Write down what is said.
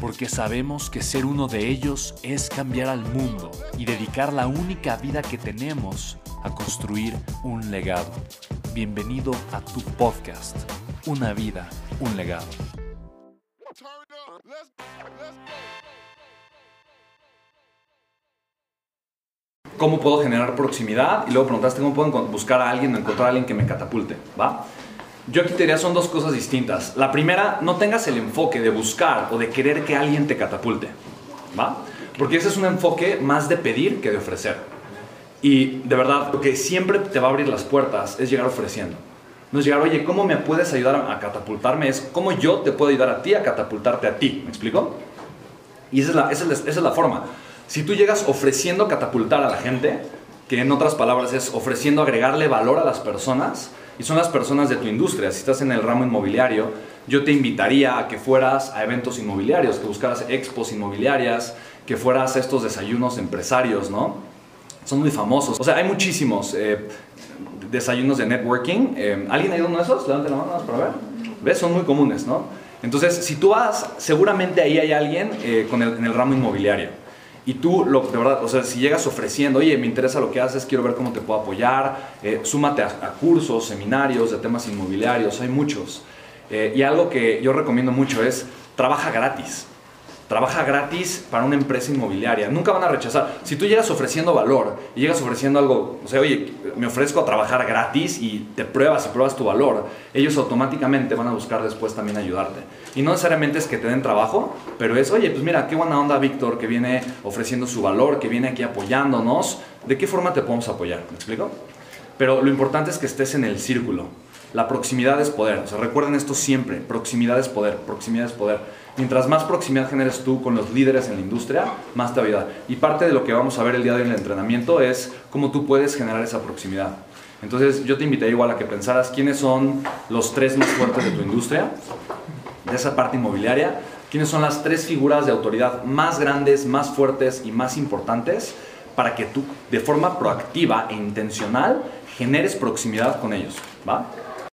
porque sabemos que ser uno de ellos es cambiar al mundo y dedicar la única vida que tenemos a construir un legado. Bienvenido a tu podcast, Una vida, un legado. ¿Cómo puedo generar proximidad? Y luego preguntaste cómo puedo buscar a alguien o encontrar a alguien que me catapulte, ¿va? Yo aquí te diría son dos cosas distintas. La primera, no tengas el enfoque de buscar o de querer que alguien te catapulte, ¿va? Porque ese es un enfoque más de pedir que de ofrecer. Y de verdad, lo que siempre te va a abrir las puertas es llegar ofreciendo. No es llegar, oye, ¿cómo me puedes ayudar a catapultarme? Es cómo yo te puedo ayudar a ti a catapultarte a ti. ¿Me explico? Y esa es la, esa es esa es la forma. Si tú llegas ofreciendo catapultar a la gente, que en otras palabras es ofreciendo agregarle valor a las personas, y son las personas de tu industria. Si estás en el ramo inmobiliario, yo te invitaría a que fueras a eventos inmobiliarios, que buscaras expos inmobiliarias, que fueras a estos desayunos empresarios, ¿no? Son muy famosos. O sea, hay muchísimos eh, desayunos de networking. Eh, ¿Alguien ha ido a uno de esos? Levante la mano para ver. ¿Ves? Son muy comunes, ¿no? Entonces, si tú vas, seguramente ahí hay alguien eh, con el, en el ramo inmobiliario. Y tú, lo, de verdad, o sea, si llegas ofreciendo, oye, me interesa lo que haces, quiero ver cómo te puedo apoyar, eh, súmate a, cursos, seminarios de temas inmobiliarios, hay muchos. Eh, y algo que yo recomiendo mucho es, trabaja gratis trabaja gratis para una empresa inmobiliaria. Nunca van a rechazar. Si tú llegas ofreciendo valor y llegas ofreciendo algo, o sea, oye, me ofrezco a trabajar gratis y te pruebas y pruebas tu valor, ellos automáticamente van a buscar después también ayudarte. Y no necesariamente es que te den trabajo, pero es, oye, pues mira, qué buena onda Víctor que viene ofreciendo su valor, que viene aquí apoyándonos. ¿De qué forma te podemos apoyar? ¿Me explico? Pero lo importante es que estés en el círculo. La proximidad es poder. O sea, recuerden esto siempre. Proximidad es poder. Proximidad es poder. Mientras más proximidad generes tú con los líderes en la industria, más te. Y parte de lo que vamos a ver el día de hoy en el entrenamiento es cómo tú puedes generar esa proximidad. Entonces yo te invitaría igual a que pensaras quiénes son los tres más fuertes de tu industria, de esa parte inmobiliaria, quiénes son las tres figuras de autoridad más grandes, más fuertes y más importantes para que tú de forma proactiva e intencional generes proximidad con ellos. ¿va?